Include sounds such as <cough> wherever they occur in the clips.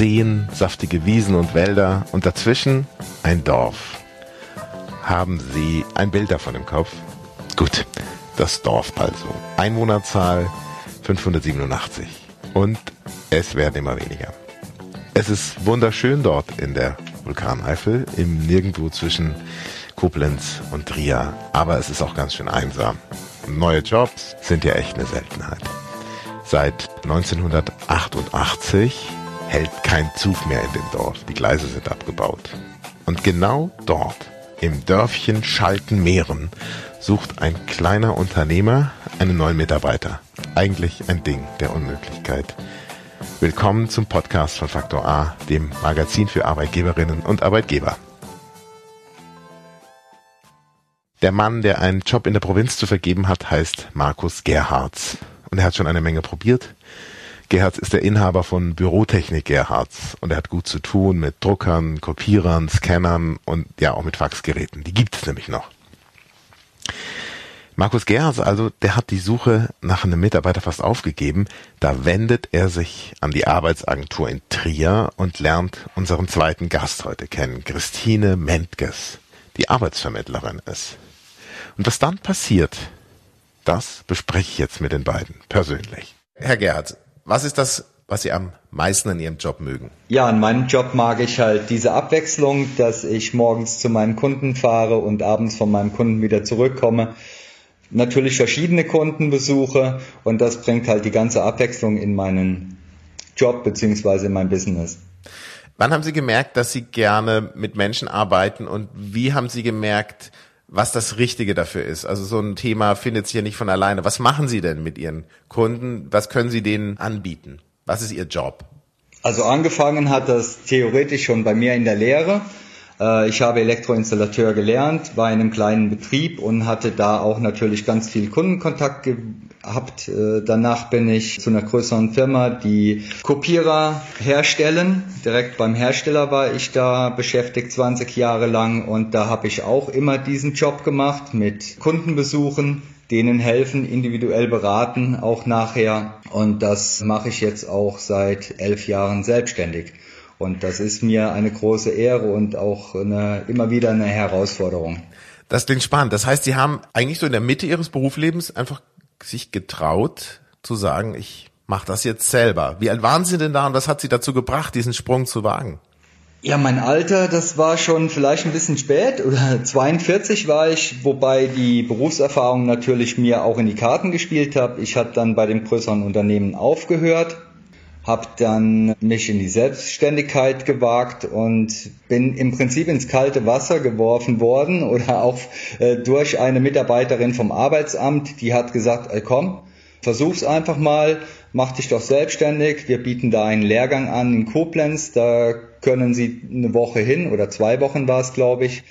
Seen, saftige Wiesen und Wälder und dazwischen ein Dorf. Haben Sie ein Bild davon im Kopf? Gut, das Dorf also. Einwohnerzahl 587. Und es werden immer weniger. Es ist wunderschön dort in der Vulkaneifel, im Nirgendwo zwischen Koblenz und Trier. Aber es ist auch ganz schön einsam. Neue Jobs sind ja echt eine Seltenheit. Seit 1988 hält kein Zug mehr in dem Dorf. Die Gleise sind abgebaut. Und genau dort, im Dörfchen Schaltenmeeren, sucht ein kleiner Unternehmer einen neuen Mitarbeiter. Eigentlich ein Ding der Unmöglichkeit. Willkommen zum Podcast von Faktor A, dem Magazin für Arbeitgeberinnen und Arbeitgeber. Der Mann, der einen Job in der Provinz zu vergeben hat, heißt Markus Gerhards. Und er hat schon eine Menge probiert. Gerhards ist der Inhaber von Bürotechnik Gerhards und er hat gut zu tun mit Druckern, Kopierern, Scannern und ja auch mit Faxgeräten. Die gibt es nämlich noch. Markus Gerhards also, der hat die Suche nach einem Mitarbeiter fast aufgegeben. Da wendet er sich an die Arbeitsagentur in Trier und lernt unseren zweiten Gast heute kennen, Christine Mentges, die Arbeitsvermittlerin ist. Und was dann passiert, das bespreche ich jetzt mit den beiden persönlich. Herr Gerhards, was ist das, was Sie am meisten an Ihrem Job mögen? Ja, in meinem Job mag ich halt diese Abwechslung, dass ich morgens zu meinen Kunden fahre und abends von meinem Kunden wieder zurückkomme natürlich verschiedene Kunden besuche und das bringt halt die ganze Abwechslung in meinen Job beziehungsweise in mein Business. Wann haben Sie gemerkt, dass Sie gerne mit Menschen arbeiten und wie haben Sie gemerkt, was das Richtige dafür ist? Also so ein Thema findet sich ja nicht von alleine. Was machen Sie denn mit Ihren Kunden? Was können Sie denen anbieten? Was ist Ihr Job? Also angefangen hat das theoretisch schon bei mir in der Lehre. Äh, ich habe Elektroinstallateur gelernt, in einem kleinen Betrieb und hatte da auch natürlich ganz viel Kundenkontakt gehabt. Äh, danach bin ich zu einer größeren Firma, die Kopierer herstellen. Direkt beim Hersteller war ich da beschäftigt 20 Jahre lang und da habe ich auch immer diesen Job gemacht mit Kundenbesuchen, denen helfen, individuell beraten, auch nachher. Und das mache ich jetzt auch seit elf Jahren selbstständig. Und das ist mir eine große Ehre und auch eine, immer wieder eine Herausforderung. Das klingt spannend. Das heißt, Sie haben eigentlich so in der Mitte Ihres Berufslebens einfach sich getraut zu sagen, ich mache das jetzt selber. Wie alt waren Sie denn da und was hat Sie dazu gebracht, diesen Sprung zu wagen? Ja, mein Alter, das war schon vielleicht ein bisschen spät oder <laughs> 42 war ich, wobei die Berufserfahrung natürlich mir auch in die Karten gespielt hat. Ich hatte dann bei dem größeren Unternehmen aufgehört habe dann mich in die Selbstständigkeit gewagt und bin im Prinzip ins kalte Wasser geworfen worden oder auch äh, durch eine Mitarbeiterin vom Arbeitsamt, die hat gesagt, ey, komm, versuch's einfach mal, mach dich doch selbstständig. Wir bieten da einen Lehrgang an in Koblenz, da können Sie eine Woche hin oder zwei Wochen war es, glaube ich.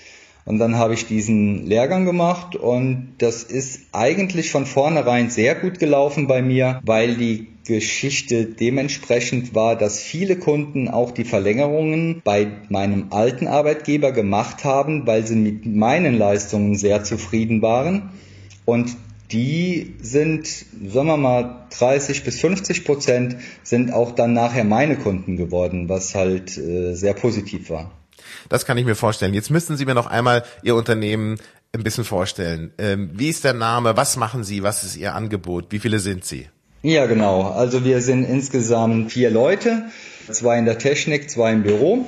Und dann habe ich diesen Lehrgang gemacht und das ist eigentlich von vornherein sehr gut gelaufen bei mir, weil die Geschichte dementsprechend war, dass viele Kunden auch die Verlängerungen bei meinem alten Arbeitgeber gemacht haben, weil sie mit meinen Leistungen sehr zufrieden waren. Und die sind, sagen wir mal, 30 bis 50 Prozent sind auch dann nachher meine Kunden geworden, was halt äh, sehr positiv war. Das kann ich mir vorstellen. Jetzt müssten Sie mir noch einmal Ihr Unternehmen ein bisschen vorstellen. Ähm, wie ist der Name? Was machen Sie? Was ist Ihr Angebot? Wie viele sind Sie? Ja, genau. Also wir sind insgesamt vier Leute, zwei in der Technik, zwei im Büro.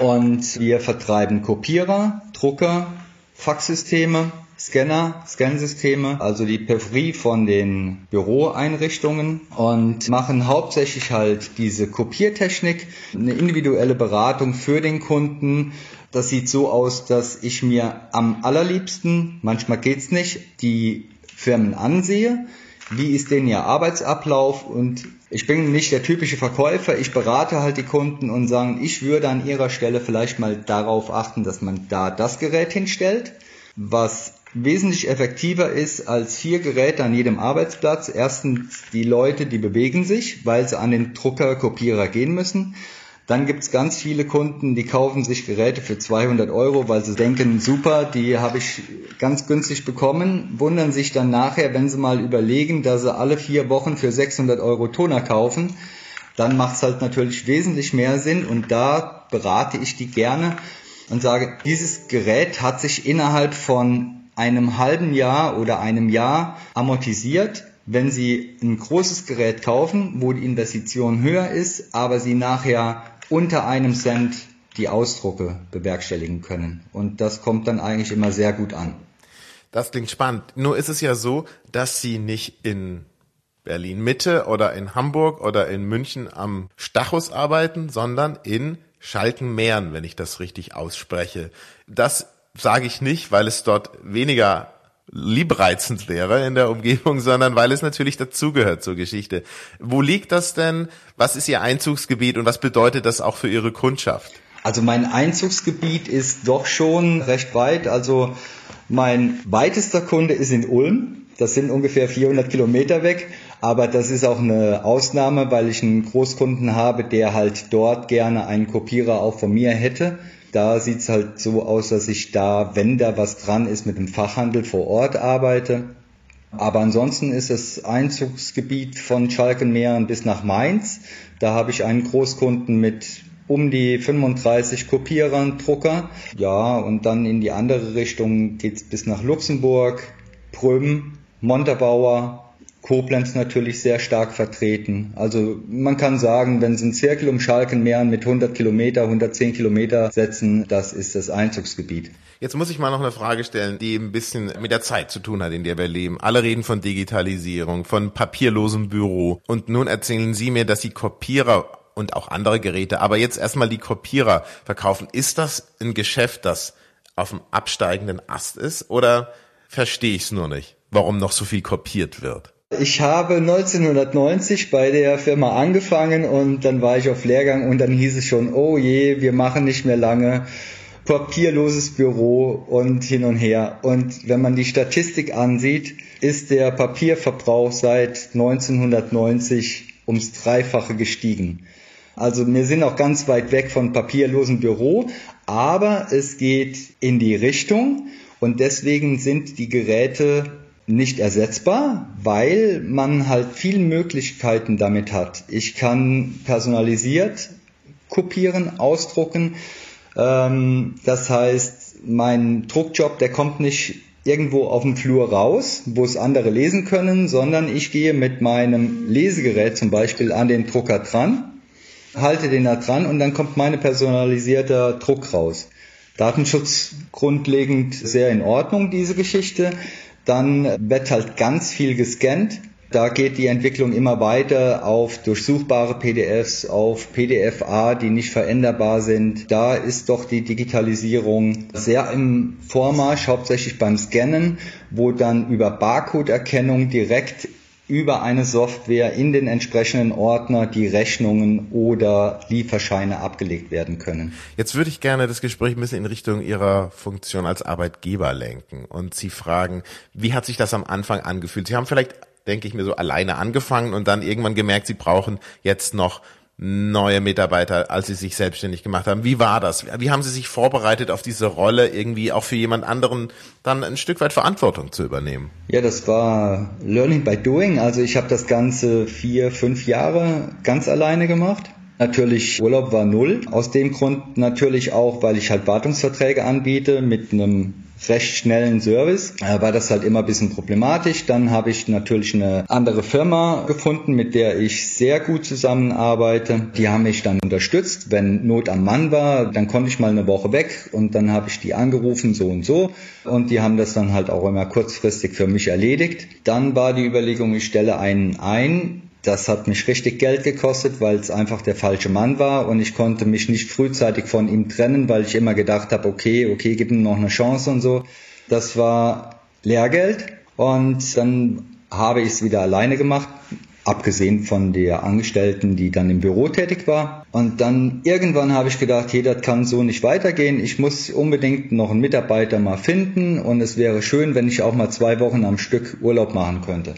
Und wir vertreiben Kopierer, Drucker, Faxsysteme, Scanner, Scansysteme, also die Peripherie von den Büroeinrichtungen und machen hauptsächlich halt diese Kopiertechnik, eine individuelle Beratung für den Kunden. Das sieht so aus, dass ich mir am allerliebsten, manchmal geht's nicht, die Firmen ansehe, wie ist denn ihr Arbeitsablauf und ich bin nicht der typische Verkäufer, ich berate halt die Kunden und sagen, ich würde an ihrer Stelle vielleicht mal darauf achten, dass man da das Gerät hinstellt, was wesentlich effektiver ist als vier Geräte an jedem Arbeitsplatz. Erstens, die Leute, die bewegen sich, weil sie an den Drucker, Kopierer gehen müssen. Dann gibt's ganz viele Kunden, die kaufen sich Geräte für 200 Euro, weil sie denken, super, die habe ich ganz günstig bekommen, wundern sich dann nachher, wenn sie mal überlegen, dass sie alle vier Wochen für 600 Euro Toner kaufen, dann macht es halt natürlich wesentlich mehr Sinn und da berate ich die gerne und sage, dieses Gerät hat sich innerhalb von einem halben Jahr oder einem Jahr amortisiert. Wenn Sie ein großes Gerät kaufen, wo die Investition höher ist, aber Sie nachher unter einem Cent die Ausdrucke bewerkstelligen können. Und das kommt dann eigentlich immer sehr gut an. Das klingt spannend. Nur ist es ja so, dass Sie nicht in Berlin Mitte oder in Hamburg oder in München am Stachus arbeiten, sondern in Schalkenmeeren, wenn ich das richtig ausspreche. Das sage ich nicht, weil es dort weniger liebreizend wäre in der Umgebung, <laughs> sondern weil es natürlich dazugehört zur Geschichte. Wo liegt das denn? Was ist Ihr Einzugsgebiet und was bedeutet das auch für Ihre Kundschaft? Also mein Einzugsgebiet ist doch schon recht weit. Also mein weitester Kunde ist in Ulm. Das sind ungefähr 400 Kilometer weg. Aber das ist auch eine Ausnahme, weil ich einen Großkunden habe, der halt dort gerne einen Kopierer auch von mir hätte. Da sieht es halt so aus, dass ich da, wenn da was dran ist, mit dem Fachhandel vor Ort arbeite. Aber ansonsten ist das Einzugsgebiet von Schalkenmeeren bis nach Mainz. Da habe ich einen Großkunden mit um die 35 Kopierern, Drucker. Ja, und dann in die andere Richtung geht's bis nach Luxemburg, Prüm, Montabaur, Koblenz natürlich sehr stark vertreten. Also man kann sagen, wenn Sie einen Zirkel um Schalkenmeeren mit 100 Kilometer, 110 Kilometer setzen, das ist das Einzugsgebiet. Jetzt muss ich mal noch eine Frage stellen, die ein bisschen mit der Zeit zu tun hat, in der wir leben. Alle reden von Digitalisierung, von papierlosem Büro. Und nun erzählen Sie mir, dass Sie Kopierer und auch andere Geräte, aber jetzt erstmal die Kopierer verkaufen. Ist das ein Geschäft, das auf dem absteigenden Ast ist oder verstehe ich es nur nicht, warum noch so viel kopiert wird? Ich habe 1990 bei der Firma angefangen und dann war ich auf Lehrgang und dann hieß es schon, oh je, wir machen nicht mehr lange papierloses Büro und hin und her. Und wenn man die Statistik ansieht, ist der Papierverbrauch seit 1990 ums Dreifache gestiegen. Also wir sind auch ganz weit weg von papierlosem Büro, aber es geht in die Richtung und deswegen sind die Geräte nicht ersetzbar, weil man halt viele Möglichkeiten damit hat. Ich kann personalisiert kopieren, ausdrucken. Ähm, das heißt, mein Druckjob, der kommt nicht irgendwo auf dem Flur raus, wo es andere lesen können, sondern ich gehe mit meinem Lesegerät zum Beispiel an den Drucker dran halte den da dran und dann kommt meine personalisierte Druck raus. Datenschutz grundlegend sehr in Ordnung, diese Geschichte. Dann wird halt ganz viel gescannt. Da geht die Entwicklung immer weiter auf durchsuchbare PDFs, auf PDFA, die nicht veränderbar sind. Da ist doch die Digitalisierung sehr im Vormarsch, hauptsächlich beim Scannen, wo dann über Barcode-Erkennung direkt über eine Software in den entsprechenden Ordner die Rechnungen oder Lieferscheine abgelegt werden können. Jetzt würde ich gerne das Gespräch ein bisschen in Richtung Ihrer Funktion als Arbeitgeber lenken und Sie fragen, wie hat sich das am Anfang angefühlt? Sie haben vielleicht denke ich mir so alleine angefangen und dann irgendwann gemerkt, sie brauchen jetzt noch neue Mitarbeiter, als Sie sich selbstständig gemacht haben. Wie war das? Wie haben Sie sich vorbereitet auf diese Rolle, irgendwie auch für jemand anderen dann ein Stück weit Verantwortung zu übernehmen? Ja, das war Learning by Doing. Also ich habe das Ganze vier, fünf Jahre ganz alleine gemacht. Natürlich Urlaub war null. Aus dem Grund natürlich auch, weil ich halt Wartungsverträge anbiete mit einem recht schnellen Service, äh, war das halt immer ein bisschen problematisch. Dann habe ich natürlich eine andere Firma gefunden, mit der ich sehr gut zusammenarbeite. Die haben mich dann unterstützt. Wenn Not am Mann war, dann konnte ich mal eine Woche weg und dann habe ich die angerufen, so und so. Und die haben das dann halt auch immer kurzfristig für mich erledigt. Dann war die Überlegung, ich stelle einen ein, das hat mich richtig Geld gekostet, weil es einfach der falsche Mann war und ich konnte mich nicht frühzeitig von ihm trennen, weil ich immer gedacht habe, okay, okay, gib ihm noch eine Chance und so. Das war Lehrgeld und dann habe ich es wieder alleine gemacht, abgesehen von der Angestellten, die dann im Büro tätig war. Und dann irgendwann habe ich gedacht, hey, das kann so nicht weitergehen. Ich muss unbedingt noch einen Mitarbeiter mal finden und es wäre schön, wenn ich auch mal zwei Wochen am Stück Urlaub machen könnte.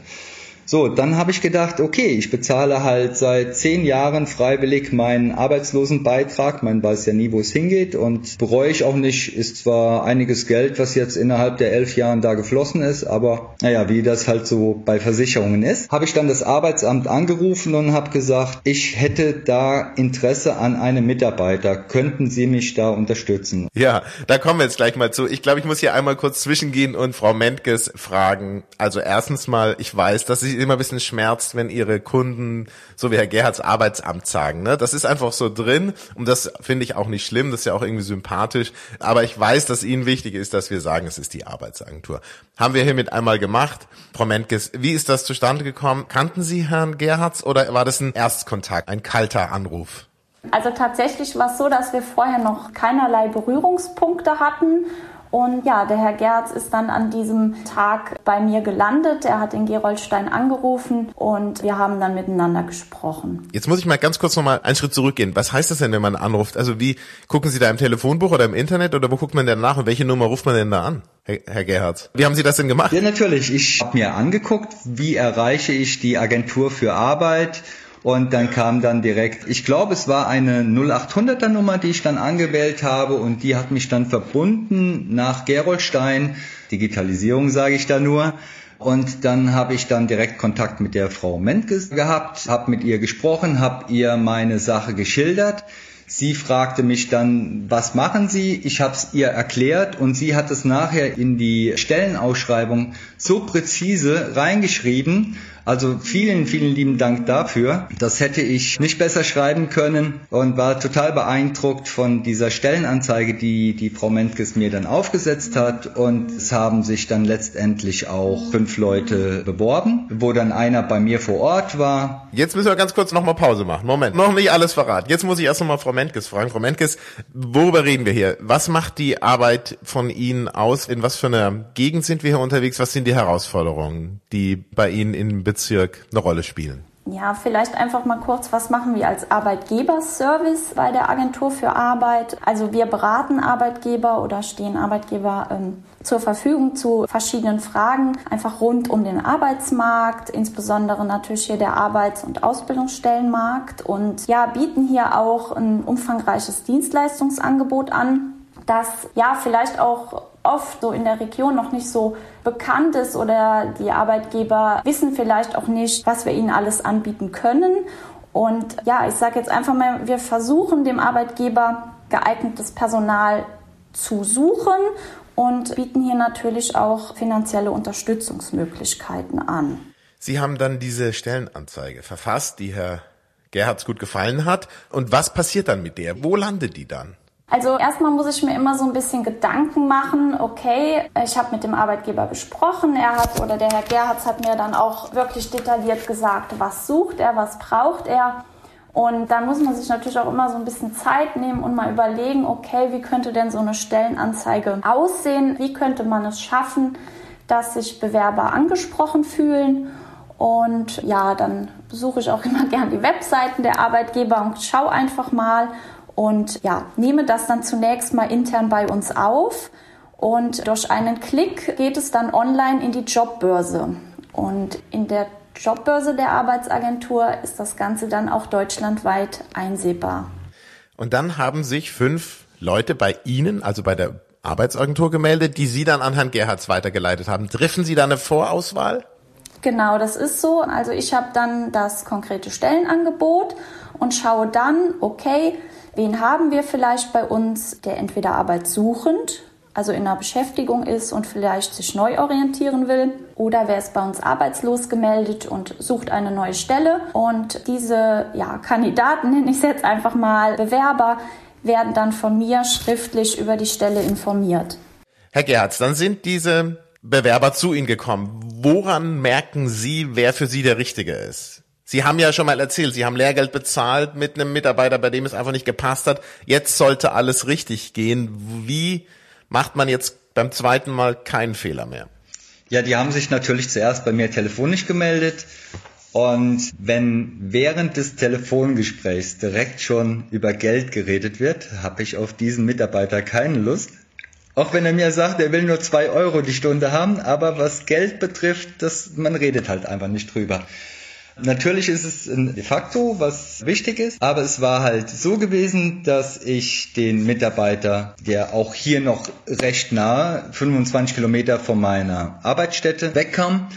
So, dann habe ich gedacht, okay, ich bezahle halt seit zehn Jahren freiwillig meinen Arbeitslosenbeitrag. Man weiß ja nie, wo es hingeht und bereue ich auch nicht. Ist zwar einiges Geld, was jetzt innerhalb der elf Jahren da geflossen ist, aber naja, wie das halt so bei Versicherungen ist, habe ich dann das Arbeitsamt angerufen und habe gesagt, ich hätte da Interesse an einem Mitarbeiter. Könnten Sie mich da unterstützen? Ja, da kommen wir jetzt gleich mal zu. Ich glaube, ich muss hier einmal kurz zwischengehen und Frau Mentges fragen. Also erstens mal, ich weiß, dass Sie immer ein bisschen schmerzt, wenn ihre Kunden, so wie Herr Gerhards Arbeitsamt sagen. Ne? Das ist einfach so drin und das finde ich auch nicht schlimm, das ist ja auch irgendwie sympathisch. Aber ich weiß, dass Ihnen wichtig ist, dass wir sagen, es ist die Arbeitsagentur. Haben wir hiermit einmal gemacht. Frau Mentges, wie ist das zustande gekommen? Kannten Sie Herrn Gerhards oder war das ein Erstkontakt, ein kalter Anruf? Also tatsächlich war es so, dass wir vorher noch keinerlei Berührungspunkte hatten und ja, der Herr Gerz ist dann an diesem Tag bei mir gelandet. Er hat in Geroldstein angerufen und wir haben dann miteinander gesprochen. Jetzt muss ich mal ganz kurz nochmal einen Schritt zurückgehen. Was heißt das denn, wenn man anruft? Also wie gucken Sie da im Telefonbuch oder im Internet oder wo guckt man denn nach und welche Nummer ruft man denn da an? Herr, Herr Gerhardt. Wie haben Sie das denn gemacht? Ja, natürlich. Ich habe mir angeguckt, wie erreiche ich die Agentur für Arbeit und dann kam dann direkt, ich glaube, es war eine 0800er Nummer, die ich dann angewählt habe und die hat mich dann verbunden nach Gerolstein. Digitalisierung sage ich da nur. Und dann habe ich dann direkt Kontakt mit der Frau Mentges gehabt, habe mit ihr gesprochen, habe ihr meine Sache geschildert. Sie fragte mich dann, was machen Sie? Ich habe es ihr erklärt und sie hat es nachher in die Stellenausschreibung so präzise reingeschrieben, also vielen, vielen lieben Dank dafür. Das hätte ich nicht besser schreiben können und war total beeindruckt von dieser Stellenanzeige, die die Frau Mentkes mir dann aufgesetzt hat. Und es haben sich dann letztendlich auch fünf Leute beworben, wo dann einer bei mir vor Ort war. Jetzt müssen wir ganz kurz nochmal Pause machen. Moment, noch nicht alles verraten. Jetzt muss ich erst nochmal Frau Mentkes fragen. Frau Mentkes, worüber reden wir hier? Was macht die Arbeit von Ihnen aus? In was für einer Gegend sind wir hier unterwegs? Was sind die Herausforderungen, die bei Ihnen in Bezug Bezirk eine Rolle spielen? Ja, vielleicht einfach mal kurz, was machen wir als Arbeitgeberservice bei der Agentur für Arbeit? Also wir beraten Arbeitgeber oder stehen Arbeitgeber ähm, zur Verfügung zu verschiedenen Fragen, einfach rund um den Arbeitsmarkt, insbesondere natürlich hier der Arbeits- und Ausbildungsstellenmarkt und ja, bieten hier auch ein umfangreiches Dienstleistungsangebot an, das ja vielleicht auch oft so in der Region noch nicht so bekannt ist oder die Arbeitgeber wissen vielleicht auch nicht, was wir ihnen alles anbieten können. Und ja, ich sage jetzt einfach mal, wir versuchen dem Arbeitgeber geeignetes Personal zu suchen und bieten hier natürlich auch finanzielle Unterstützungsmöglichkeiten an. Sie haben dann diese Stellenanzeige verfasst, die Herr Gerhards gut gefallen hat. Und was passiert dann mit der? Wo landet die dann? Also erstmal muss ich mir immer so ein bisschen Gedanken machen, okay, ich habe mit dem Arbeitgeber gesprochen, er hat oder der Herr Gerhards hat mir dann auch wirklich detailliert gesagt, was sucht er, was braucht er. Und dann muss man sich natürlich auch immer so ein bisschen Zeit nehmen und mal überlegen, okay, wie könnte denn so eine Stellenanzeige aussehen? Wie könnte man es schaffen, dass sich Bewerber angesprochen fühlen? Und ja, dann besuche ich auch <laughs> immer gern die Webseiten der Arbeitgeber und schaue einfach mal und ja, nehme das dann zunächst mal intern bei uns auf und durch einen Klick geht es dann online in die Jobbörse. Und in der Jobbörse der Arbeitsagentur ist das Ganze dann auch deutschlandweit einsehbar. Und dann haben sich fünf Leute bei Ihnen, also bei der Arbeitsagentur gemeldet, die Sie dann an Herrn Gerhards weitergeleitet haben. Treffen Sie da eine Vorauswahl? Genau, das ist so. Also ich habe dann das konkrete Stellenangebot und schaue dann, okay, Wen haben wir vielleicht bei uns, der entweder arbeitssuchend, also in einer Beschäftigung ist und vielleicht sich neu orientieren will, oder wer ist bei uns arbeitslos gemeldet und sucht eine neue Stelle. Und diese ja, Kandidaten, <laughs> nenne ich es jetzt einfach mal, Bewerber, werden dann von mir schriftlich über die Stelle informiert. Herr Gerhardt, dann sind diese Bewerber zu Ihnen gekommen. Woran merken Sie, wer für Sie der Richtige ist? Sie haben ja schon mal erzählt, Sie haben Lehrgeld bezahlt mit einem Mitarbeiter, bei dem es einfach nicht gepasst hat. Jetzt sollte alles richtig gehen. Wie macht man jetzt beim zweiten Mal keinen Fehler mehr? Ja, die haben sich natürlich zuerst bei mir telefonisch gemeldet. Und wenn während des Telefongesprächs direkt schon über Geld geredet wird, habe ich auf diesen Mitarbeiter keine Lust. Auch wenn er mir sagt, er will nur zwei Euro die Stunde haben, aber was Geld betrifft, das, man redet halt einfach nicht drüber. Natürlich ist es de facto, was wichtig ist, aber es war halt so gewesen, dass ich den Mitarbeiter, der auch hier noch recht nah, 25 Kilometer von meiner Arbeitsstätte wegkam,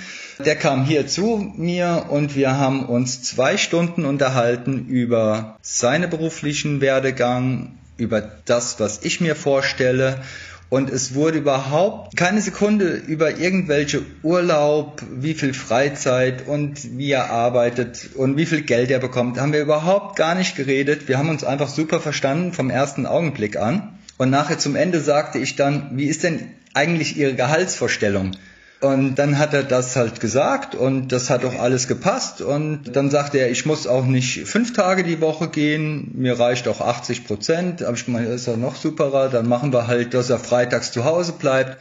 der kam hier zu mir und wir haben uns zwei Stunden unterhalten über seine beruflichen Werdegang, über das, was ich mir vorstelle und es wurde überhaupt keine Sekunde über irgendwelche Urlaub, wie viel Freizeit und wie er arbeitet und wie viel Geld er bekommt, haben wir überhaupt gar nicht geredet. Wir haben uns einfach super verstanden vom ersten Augenblick an. Und nachher zum Ende sagte ich dann, wie ist denn eigentlich Ihre Gehaltsvorstellung? Und dann hat er das halt gesagt und das hat auch alles gepasst. Und dann sagte er, ich muss auch nicht fünf Tage die Woche gehen, mir reicht auch 80 Prozent. Aber ich meine, ist ja noch superer, dann machen wir halt, dass er freitags zu Hause bleibt.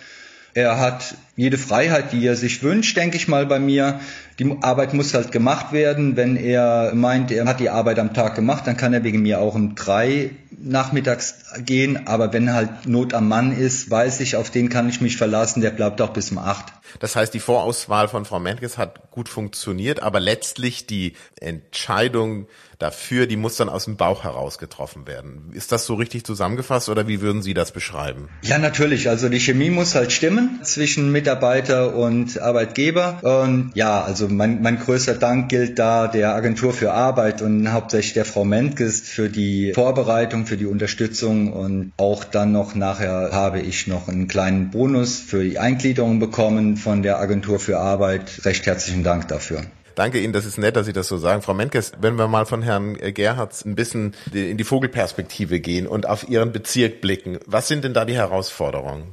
Er hat jede Freiheit, die er sich wünscht, denke ich mal bei mir. Die Arbeit muss halt gemacht werden. Wenn er meint, er hat die Arbeit am Tag gemacht, dann kann er wegen mir auch um drei nachmittags gehen. Aber wenn halt Not am Mann ist, weiß ich, auf den kann ich mich verlassen. Der bleibt auch bis um acht. Das heißt, die Vorauswahl von Frau Menkes hat gut funktioniert, aber letztlich die Entscheidung dafür, die muss dann aus dem Bauch heraus getroffen werden. Ist das so richtig zusammengefasst oder wie würden Sie das beschreiben? Ja, natürlich. Also die Chemie muss halt stimmen zwischen Mitarbeiter und Arbeitgeber. Und ja, also mein, mein größter Dank gilt da der Agentur für Arbeit und hauptsächlich der Frau Menkes für die Vorbereitung, für die Unterstützung und auch dann noch nachher habe ich noch einen kleinen Bonus für die Eingliederung bekommen von der Agentur für Arbeit. Recht herzlichen Dank dafür. Danke Ihnen, das ist nett, dass Sie das so sagen. Frau Menkes, wenn wir mal von Herrn Gerhardt ein bisschen in die Vogelperspektive gehen und auf Ihren Bezirk blicken, was sind denn da die Herausforderungen?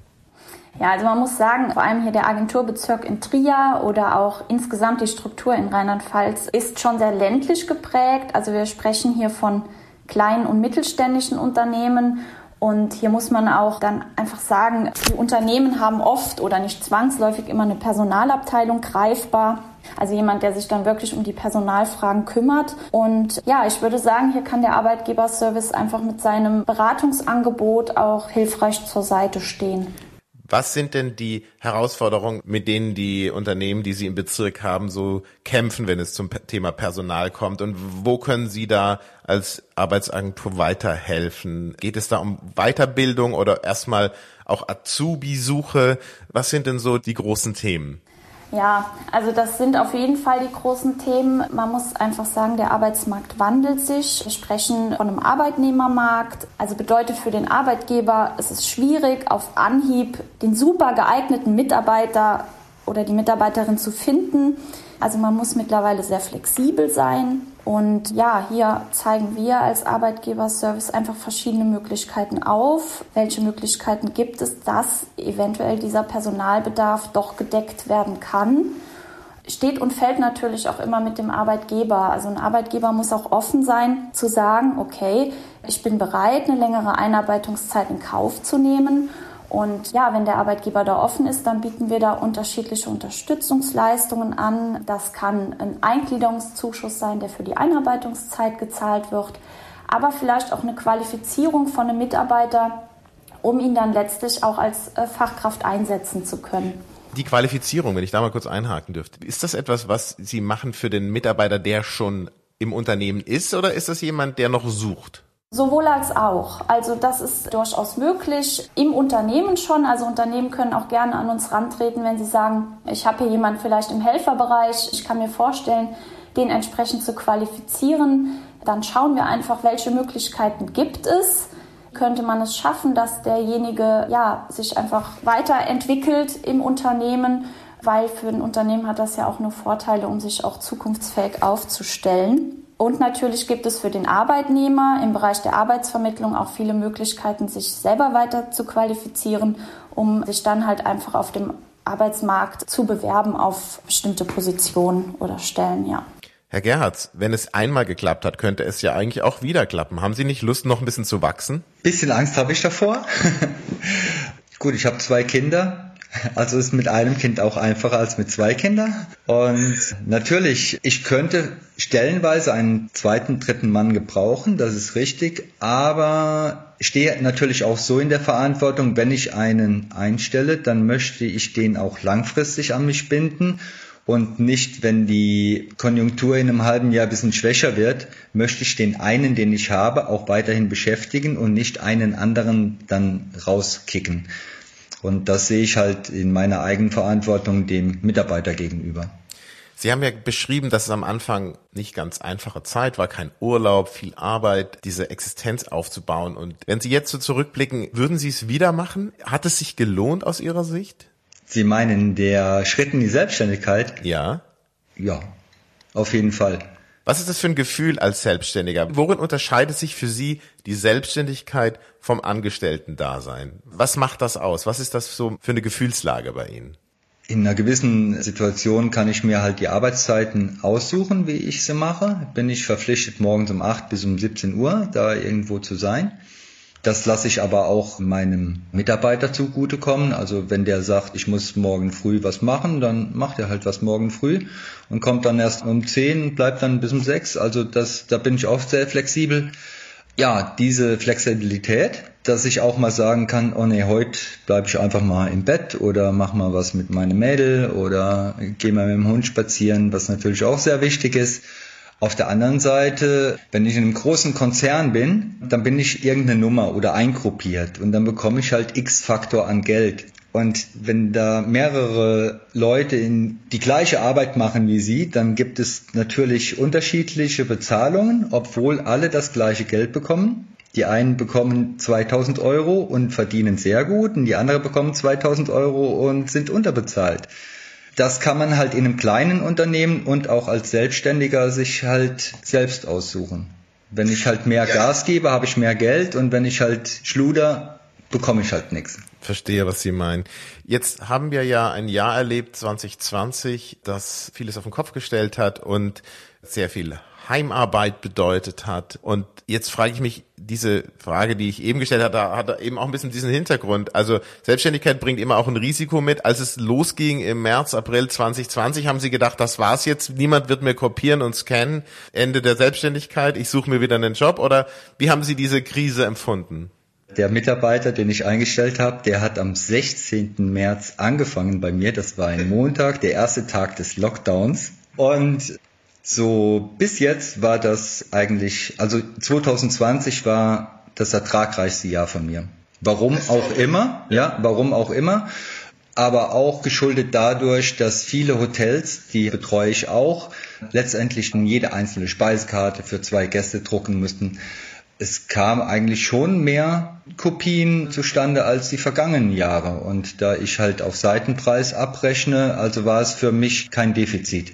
Ja, also man muss sagen, vor allem hier der Agenturbezirk in Trier oder auch insgesamt die Struktur in Rheinland-Pfalz ist schon sehr ländlich geprägt. Also wir sprechen hier von kleinen und mittelständischen Unternehmen und hier muss man auch dann einfach sagen, die Unternehmen haben oft oder nicht zwangsläufig immer eine Personalabteilung greifbar. Also jemand, der sich dann wirklich um die Personalfragen kümmert. Und ja, ich würde sagen, hier kann der Arbeitgeberservice einfach mit seinem Beratungsangebot auch hilfreich zur Seite stehen. Was sind denn die Herausforderungen, mit denen die Unternehmen, die Sie im Bezirk haben, so kämpfen, wenn es zum Thema Personal kommt? Und wo können Sie da als Arbeitsagentur weiterhelfen? Geht es da um Weiterbildung oder erstmal auch Azubi-Suche? Was sind denn so die großen Themen? Ja, also das sind auf jeden Fall die großen Themen. Man muss einfach sagen, der Arbeitsmarkt wandelt sich. Wir sprechen von einem Arbeitnehmermarkt. Also bedeutet für den Arbeitgeber, es ist schwierig, auf Anhieb den super geeigneten Mitarbeiter oder die Mitarbeiterin zu finden. Also man muss mittlerweile sehr flexibel sein. Und ja, hier zeigen wir als Arbeitgeberservice einfach verschiedene Möglichkeiten auf. Welche Möglichkeiten gibt es, dass eventuell dieser Personalbedarf doch gedeckt werden kann? Steht und fällt natürlich auch immer mit dem Arbeitgeber. Also ein Arbeitgeber muss auch offen sein zu sagen, okay, ich bin bereit, eine längere Einarbeitungszeit in Kauf zu nehmen und ja, wenn der Arbeitgeber da offen ist, dann bieten wir da unterschiedliche Unterstützungsleistungen an. Das kann ein Eingliederungszuschuss sein, der für die Einarbeitungszeit gezahlt wird, aber vielleicht auch eine Qualifizierung von einem Mitarbeiter, um ihn dann letztlich auch als äh, Fachkraft einsetzen zu können. Die Qualifizierung, wenn ich da mal kurz einhaken dürfte, ist das etwas, was Sie machen für den Mitarbeiter, der schon im Unternehmen ist, oder ist das jemand, der noch sucht? Sowohl als auch. Also das ist durchaus möglich im Unternehmen schon. Also Unternehmen können auch gerne an uns rantreten, wenn sie sagen, ich habe hier jemanden vielleicht im Helferbereich, ich kann mir vorstellen, den entsprechend zu qualifizieren. Dann schauen wir einfach, welche Möglichkeiten gibt es. Könnte man es schaffen, dass derjenige ja, sich einfach weiterentwickelt im Unternehmen, weil für ein Unternehmen hat das ja auch nur Vorteile, um sich auch zukunftsfähig aufzustellen. Und natürlich gibt es für den Arbeitnehmer im Bereich der Arbeitsvermittlung auch viele Möglichkeiten, sich selber weiter zu qualifizieren, um sich dann halt einfach auf dem Arbeitsmarkt zu bewerben auf bestimmte Positionen oder Stellen, ja. Herr Gerhards, wenn es einmal geklappt hat, könnte es ja eigentlich auch wieder klappen. Haben Sie nicht Lust, noch ein bisschen zu wachsen? Bisschen Angst habe ich davor. <laughs> Gut, ich habe zwei Kinder. Also ist mit einem Kind auch einfacher als mit zwei Kindern. Und natürlich, ich könnte stellenweise einen zweiten, dritten Mann gebrauchen, das ist richtig, aber stehe natürlich auch so in der Verantwortung, wenn ich einen einstelle, dann möchte ich den auch langfristig an mich binden und nicht, wenn die Konjunktur in einem halben Jahr ein bisschen schwächer wird, möchte ich den einen, den ich habe, auch weiterhin beschäftigen und nicht einen anderen dann rauskicken. Und das sehe ich halt in meiner Eigenverantwortung dem Mitarbeiter gegenüber. Sie haben ja beschrieben, dass es am Anfang nicht ganz einfache Zeit war, kein Urlaub, viel Arbeit, diese Existenz aufzubauen. Und wenn Sie jetzt so zurückblicken, würden Sie es wieder machen? Hat es sich gelohnt aus Ihrer Sicht? Sie meinen der Schritt in die Selbstständigkeit? Ja. Ja, auf jeden Fall. Was ist das für ein Gefühl als Selbstständiger? Worin unterscheidet sich für Sie die Selbstständigkeit vom Angestellten-Dasein? Was macht das aus? Was ist das so für eine Gefühlslage bei Ihnen? In einer gewissen Situation kann ich mir halt die Arbeitszeiten aussuchen, wie ich sie mache. Bin ich verpflichtet, morgens um 8 bis um 17 Uhr da irgendwo zu sein. Das lasse ich aber auch meinem Mitarbeiter zugutekommen. Also wenn der sagt, ich muss morgen früh was machen, dann macht er halt was morgen früh und kommt dann erst um 10, bleibt dann bis um 6. Also das, da bin ich auch sehr flexibel. Ja, diese Flexibilität, dass ich auch mal sagen kann, oh nee, heute bleibe ich einfach mal im Bett oder mach mal was mit meinem Mädel oder gehe mal mit dem Hund spazieren, was natürlich auch sehr wichtig ist. Auf der anderen Seite, wenn ich in einem großen Konzern bin, dann bin ich irgendeine Nummer oder eingruppiert und dann bekomme ich halt X-Faktor an Geld. Und wenn da mehrere Leute in die gleiche Arbeit machen wie Sie, dann gibt es natürlich unterschiedliche Bezahlungen, obwohl alle das gleiche Geld bekommen. Die einen bekommen 2000 Euro und verdienen sehr gut und die anderen bekommen 2000 Euro und sind unterbezahlt das kann man halt in einem kleinen Unternehmen und auch als Selbstständiger sich halt selbst aussuchen. Wenn ich halt mehr ja. Gas gebe, habe ich mehr Geld und wenn ich halt schluder, bekomme ich halt nichts. Verstehe, was Sie meinen. Jetzt haben wir ja ein Jahr erlebt, 2020, das vieles auf den Kopf gestellt hat und sehr viel Heimarbeit bedeutet hat. Und jetzt frage ich mich, diese Frage, die ich eben gestellt hatte, hat eben auch ein bisschen diesen Hintergrund. Also Selbstständigkeit bringt immer auch ein Risiko mit. Als es losging im März, April 2020, haben Sie gedacht, das war's jetzt, niemand wird mehr kopieren und scannen. Ende der Selbstständigkeit, ich suche mir wieder einen Job. Oder wie haben Sie diese Krise empfunden? Der Mitarbeiter, den ich eingestellt habe, der hat am 16. März angefangen bei mir. Das war ein Montag, der erste Tag des Lockdowns. Und so, bis jetzt war das eigentlich, also 2020 war das ertragreichste Jahr von mir. Warum auch immer, ja, warum auch immer. Aber auch geschuldet dadurch, dass viele Hotels, die betreue ich auch, letztendlich jede einzelne Speisekarte für zwei Gäste drucken müssten. Es kam eigentlich schon mehr Kopien zustande als die vergangenen Jahre. Und da ich halt auf Seitenpreis abrechne, also war es für mich kein Defizit.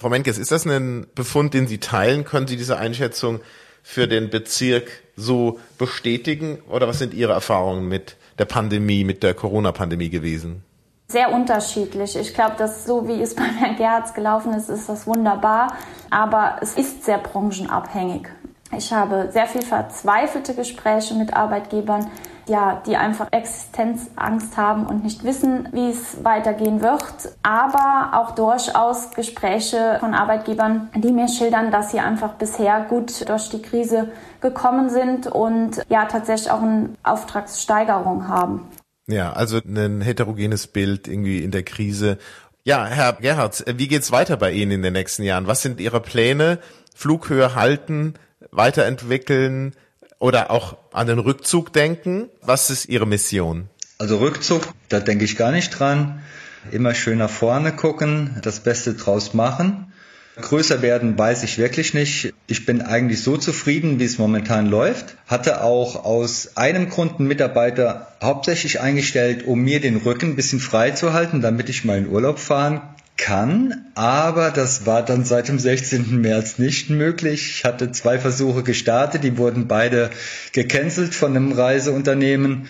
Frau Menkes, ist das ein Befund, den Sie teilen? Können Sie diese Einschätzung für den Bezirk so bestätigen? Oder was sind Ihre Erfahrungen mit der Pandemie, mit der Corona-Pandemie gewesen? Sehr unterschiedlich. Ich glaube, dass so wie es bei Herrn Gerz gelaufen ist, ist das wunderbar. Aber es ist sehr branchenabhängig. Ich habe sehr viel verzweifelte Gespräche mit Arbeitgebern, ja, die einfach Existenzangst haben und nicht wissen, wie es weitergehen wird. Aber auch durchaus Gespräche von Arbeitgebern, die mir schildern, dass sie einfach bisher gut durch die Krise gekommen sind und ja tatsächlich auch eine Auftragssteigerung haben. Ja, also ein heterogenes Bild irgendwie in der Krise. Ja, Herr Gerhardt, wie geht's weiter bei Ihnen in den nächsten Jahren? Was sind Ihre Pläne? Flughöhe halten, weiterentwickeln, oder auch an den Rückzug denken? Was ist Ihre Mission? Also Rückzug, da denke ich gar nicht dran. Immer schön nach vorne gucken, das Beste draus machen. Größer werden weiß ich wirklich nicht. Ich bin eigentlich so zufrieden, wie es momentan läuft. Hatte auch aus einem Grund einen Mitarbeiter hauptsächlich eingestellt, um mir den Rücken ein bisschen frei zu halten, damit ich mal in Urlaub fahren kann, aber das war dann seit dem 16. März nicht möglich. Ich hatte zwei Versuche gestartet, die wurden beide gecancelt von einem Reiseunternehmen.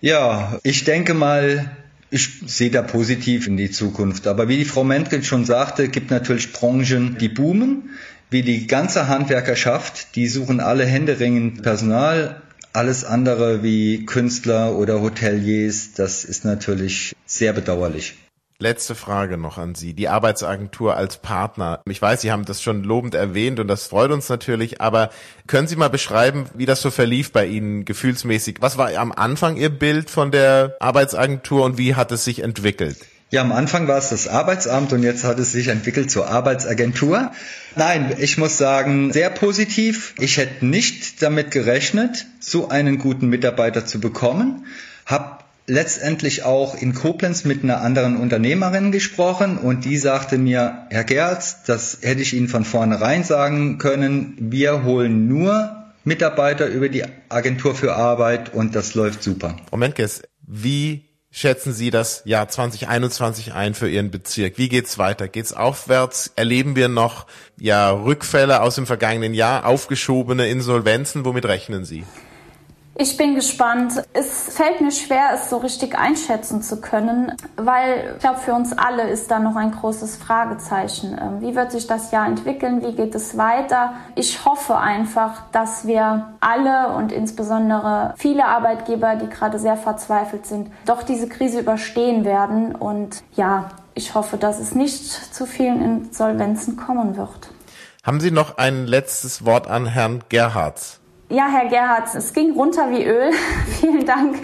Ja, ich denke mal, ich sehe da positiv in die Zukunft. Aber wie die Frau Mentgen schon sagte, gibt natürlich Branchen, die boomen. Wie die ganze Handwerkerschaft, die suchen alle händeringend Personal. Alles andere wie Künstler oder Hoteliers, das ist natürlich sehr bedauerlich. Letzte Frage noch an Sie. Die Arbeitsagentur als Partner. Ich weiß, Sie haben das schon lobend erwähnt und das freut uns natürlich, aber können Sie mal beschreiben, wie das so verlief bei Ihnen gefühlsmäßig? Was war am Anfang Ihr Bild von der Arbeitsagentur und wie hat es sich entwickelt? Ja, am Anfang war es das Arbeitsamt und jetzt hat es sich entwickelt zur Arbeitsagentur. Nein, ich muss sagen, sehr positiv. Ich hätte nicht damit gerechnet, so einen guten Mitarbeiter zu bekommen. Hab letztendlich auch in Koblenz mit einer anderen Unternehmerin gesprochen und die sagte mir, Herr Gerz, das hätte ich Ihnen von vornherein sagen können, wir holen nur Mitarbeiter über die Agentur für Arbeit und das läuft super. Moment, Gess, wie schätzen Sie das Jahr 2021 ein für Ihren Bezirk? Wie geht's weiter? Geht's aufwärts? Erleben wir noch ja Rückfälle aus dem vergangenen Jahr, aufgeschobene Insolvenzen? Womit rechnen Sie? Ich bin gespannt. Es fällt mir schwer, es so richtig einschätzen zu können, weil ich glaube, für uns alle ist da noch ein großes Fragezeichen. Ähm, wie wird sich das Jahr entwickeln? Wie geht es weiter? Ich hoffe einfach, dass wir alle und insbesondere viele Arbeitgeber, die gerade sehr verzweifelt sind, doch diese Krise überstehen werden. Und ja, ich hoffe, dass es nicht zu vielen Insolvenzen kommen wird. Haben Sie noch ein letztes Wort an Herrn Gerhardt? Ja, Herr Gerhardt, es ging runter wie Öl. <laughs> Vielen Dank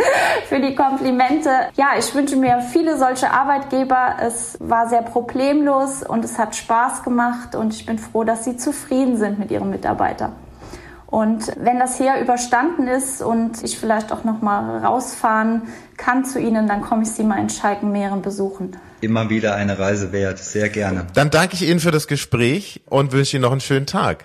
für die Komplimente. Ja, ich wünsche mir viele solche Arbeitgeber. Es war sehr problemlos und es hat Spaß gemacht und ich bin froh, dass Sie zufrieden sind mit Ihren Mitarbeitern. Und wenn das hier überstanden ist und ich vielleicht auch noch mal rausfahren kann zu Ihnen, dann komme ich Sie mal in Schalkenmeeren besuchen. Immer wieder eine Reise wert, sehr gerne. Dann danke ich Ihnen für das Gespräch und wünsche Ihnen noch einen schönen Tag.